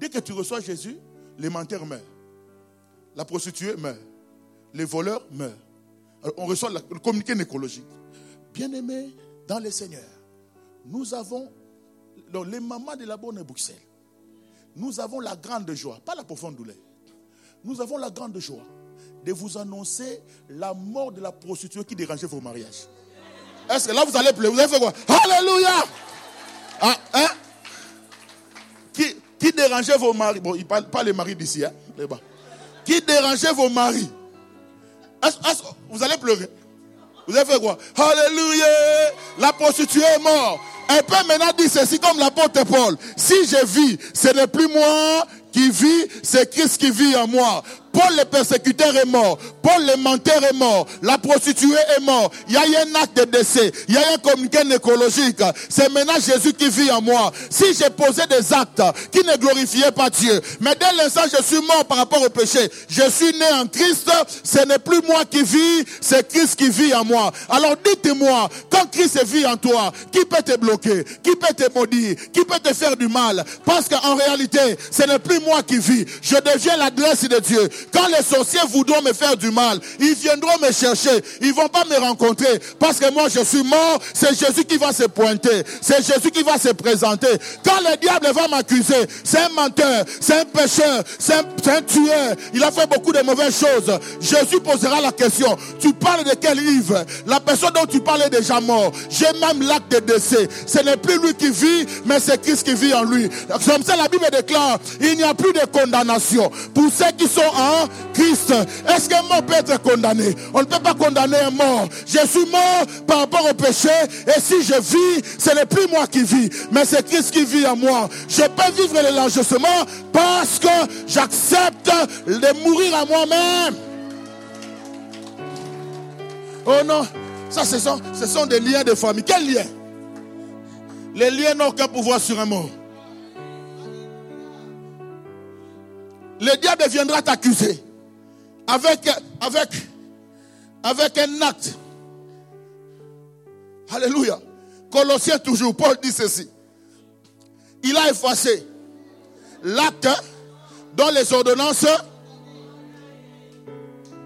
Dès que tu reçois Jésus, les menteurs meurent. La prostituée meurt. Les voleurs meurent. On reçoit le communiqué nécrologique. Bien-aimés dans le Seigneur, nous avons, les mamans de la bonne Bruxelles, nous avons la grande joie, pas la profonde douleur. Nous avons la grande joie de vous annoncer la mort de la prostituée qui dérangeait vos mariages. Est-ce que là vous allez pleurer? Vous allez faire quoi? Alléluia! Ah, hein? qui, qui dérangeait vos maris? Bon, il parle pas les maris d'ici, hein, Qui dérangeait vos maris? Vous allez pleurer? Vous allez faire quoi? Alléluia! La prostituée est morte. Elle peut maintenant dire ceci comme l'apôtre Paul. Si je vis, ce n'est plus moi qui vis, c'est Christ qui vit en moi. Paul le persécuteur est mort. Paul le menteur est mort. La prostituée est mort. Il y a eu un acte de décès. Il y a eu un communiqué écologique. C'est maintenant Jésus qui vit en moi. Si j'ai posé des actes qui ne glorifiaient pas Dieu, mais dès l'instant je suis mort par rapport au péché, je suis né en Christ, ce n'est plus moi qui vis, c'est Christ qui vit en moi. Alors dites-moi, quand Christ vit en toi, qui peut te bloquer? Qui peut te maudire? Qui peut te faire du mal? Parce qu'en réalité, ce n'est plus moi qui vis. Je deviens l'adresse de Dieu. Quand les sorciers voudront me faire du mal, ils viendront me chercher. Ils vont pas me rencontrer parce que moi je suis mort. C'est Jésus qui va se pointer. C'est Jésus qui va se présenter. Quand le diable va m'accuser, c'est un menteur, c'est un pécheur, c'est un, tueur. Il a fait beaucoup de mauvaises choses. Jésus posera la question. Tu parles de quel livre? La personne dont tu parles est déjà mort. J'ai même l'acte de décès. Ce n'est plus lui qui vit, mais c'est Christ qui vit en lui. Comme ça, la Bible déclare, il n'y a plus de condamnation pour ceux qui sont en Christ. Est-ce qu'un mort peut être condamné? On ne peut pas condamner un mort. Je suis mort par rapport au péché. Et si je vis, ce n'est plus moi qui vis, mais c'est Christ qui vit en moi. Je peux vivre l'élargissement parce que j'accepte de mourir à moi-même. Oh non, ça ce sont, ce sont des liens de famille. Quels liens Les liens n'ont aucun pouvoir sur un mort. Le diable viendra t'accuser avec, avec, avec un acte. Alléluia. Colossiens toujours, Paul dit ceci. Il a effacé l'acte Dans les ordonnances,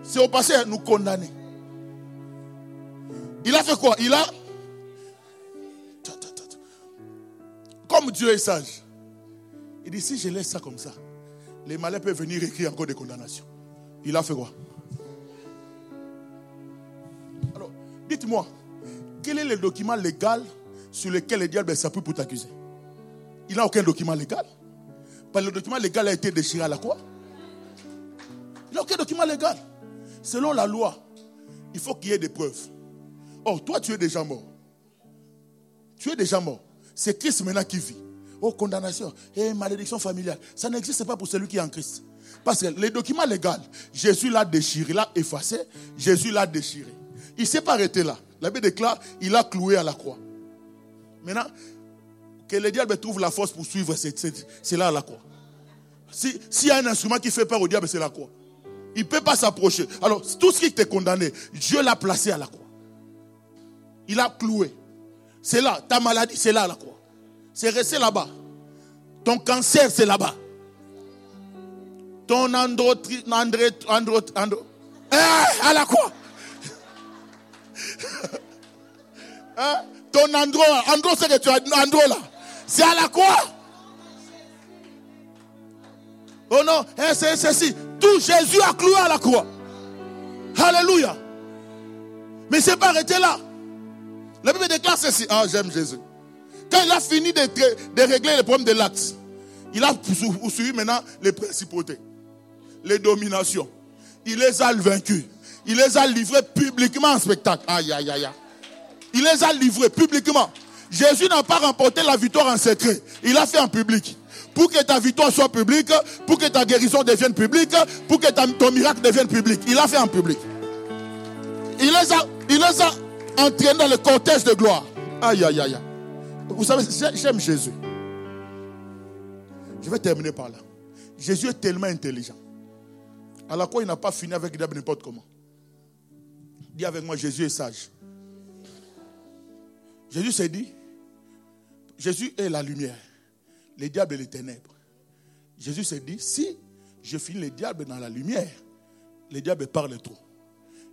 c'est au passé nous condamner. Il a fait quoi? Il a... Comme Dieu est sage. Il dit, si je laisse ça comme ça, les malins peuvent venir écrire encore des condamnations. Il a fait quoi? Alors, dites-moi, quel est le document légal sur lequel le diable s'appuie pour t'accuser? Il n'a aucun document légal. Parce que le document légal a été déchiré à la quoi Il n'a aucun document légal. Selon la loi, il faut qu'il y ait des preuves. Oh, toi, tu es déjà mort. Tu es déjà mort. C'est Christ maintenant qui vit. Oh, condamnation et malédiction familiale. Ça n'existe pas pour celui qui est en Christ. Parce que les documents légaux, Jésus l'a déchiré, l'a effacé, Jésus l'a déchiré. Il ne s'est pas arrêté là. La Bible déclare, il a cloué à la croix. Maintenant, que le diable trouve la force pour suivre, c'est là à la croix. S'il y a un instrument qui fait peur au diable, c'est la croix. Il ne peut pas s'approcher. Alors, tout ce qui t'est condamné, Dieu l'a placé à la croix. Il a cloué. C'est là. Ta maladie, c'est là à la croix. C'est resté là-bas. Ton cancer, c'est là-bas. Ton andro, andré, andro, andro, à la croix. hein? Ton andro, andro, c'est que tu as andro là. C'est à la croix. Oh non, eh, c'est ceci. Tout Jésus a cloué à la croix. Alléluia. Mais c'est pas arrêté là. La Bible déclare ceci. Ah, j'aime Jésus. Quand il a fini de, régler les problèmes de l'axe, il a suivi maintenant les principautés, les dominations. Il les a vaincus. Il les a livrés publiquement en spectacle. Aïe, aïe, aïe. Il les a livrés publiquement. Jésus n'a pas remporté la victoire en secret. Il l'a fait en public. Pour que ta victoire soit publique, pour que ta guérison devienne publique, pour que ton miracle devienne public. Il l'a fait en public. Il les a, il les a entraînés dans le cortège de gloire. Aïe, aïe, aïe. Vous savez, j'aime Jésus. Je vais terminer par là. Jésus est tellement intelligent. À la quoi il n'a pas fini avec diable n'importe comment. Dis avec moi, Jésus est sage. Jésus s'est dit, Jésus est la lumière, les diables et les ténèbres. Jésus s'est dit, si je finis les diables dans la lumière, les diables parlent trop.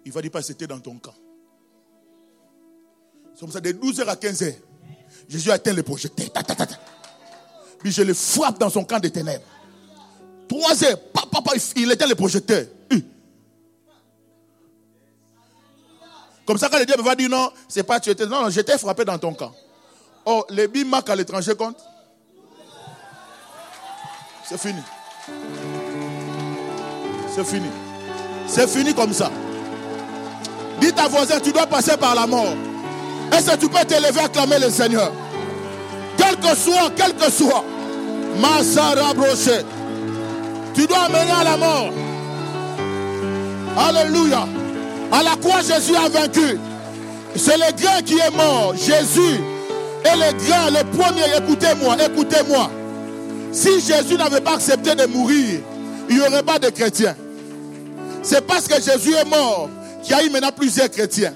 Il va dire pas c'était dans ton camp. C'est comme ça, de 12h à 15h. Jésus a atteint le projecteur. Puis je le frappe dans son camp de ténèbres. Trois heures, papa, il éteint le projecteur. Comme ça, quand le diable va dire non, c'est pas tu étais. Non, non, j'étais frappé dans ton camp. Oh, les bimac à l'étranger compte. C'est fini. C'est fini. C'est fini comme ça. Dis ta voisin, tu dois passer par la mort. Est-ce que tu peux t'élever à clamer le Seigneur? Quel que soit, quel que soit. Massara. Tu dois amener à la mort. Alléluia. À la croix, Jésus a vaincu. C'est le grand qui est mort. Jésus est le grand, le premier. Écoutez-moi, écoutez-moi. Si Jésus n'avait pas accepté de mourir, il n'y aurait pas de chrétiens. C'est parce que Jésus est mort qu'il y a eu maintenant plusieurs chrétiens.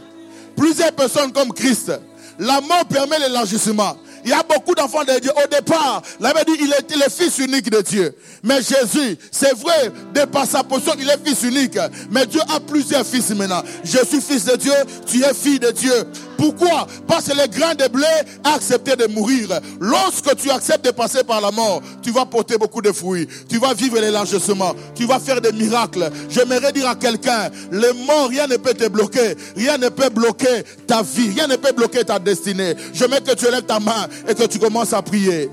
Plusieurs personnes comme Christ. La mort permet l'élargissement. Il y a beaucoup d'enfants de Dieu. Au départ, la dit il est le fils unique de Dieu. Mais Jésus, c'est vrai, de par sa position, il est fils unique. Mais Dieu a plusieurs fils maintenant. Je suis fils de Dieu, tu es fille de Dieu. Pourquoi? Parce que le grain de blé a de mourir. Lorsque tu acceptes de passer par la mort, tu vas porter beaucoup de fruits. Tu vas vivre l'élargissement. Tu vas faire des miracles. J'aimerais dire à quelqu'un, le mort, rien ne peut te bloquer. Rien ne peut bloquer ta vie. Rien ne peut bloquer ta destinée. Je mets que tu lèves ta main et que tu commences à prier.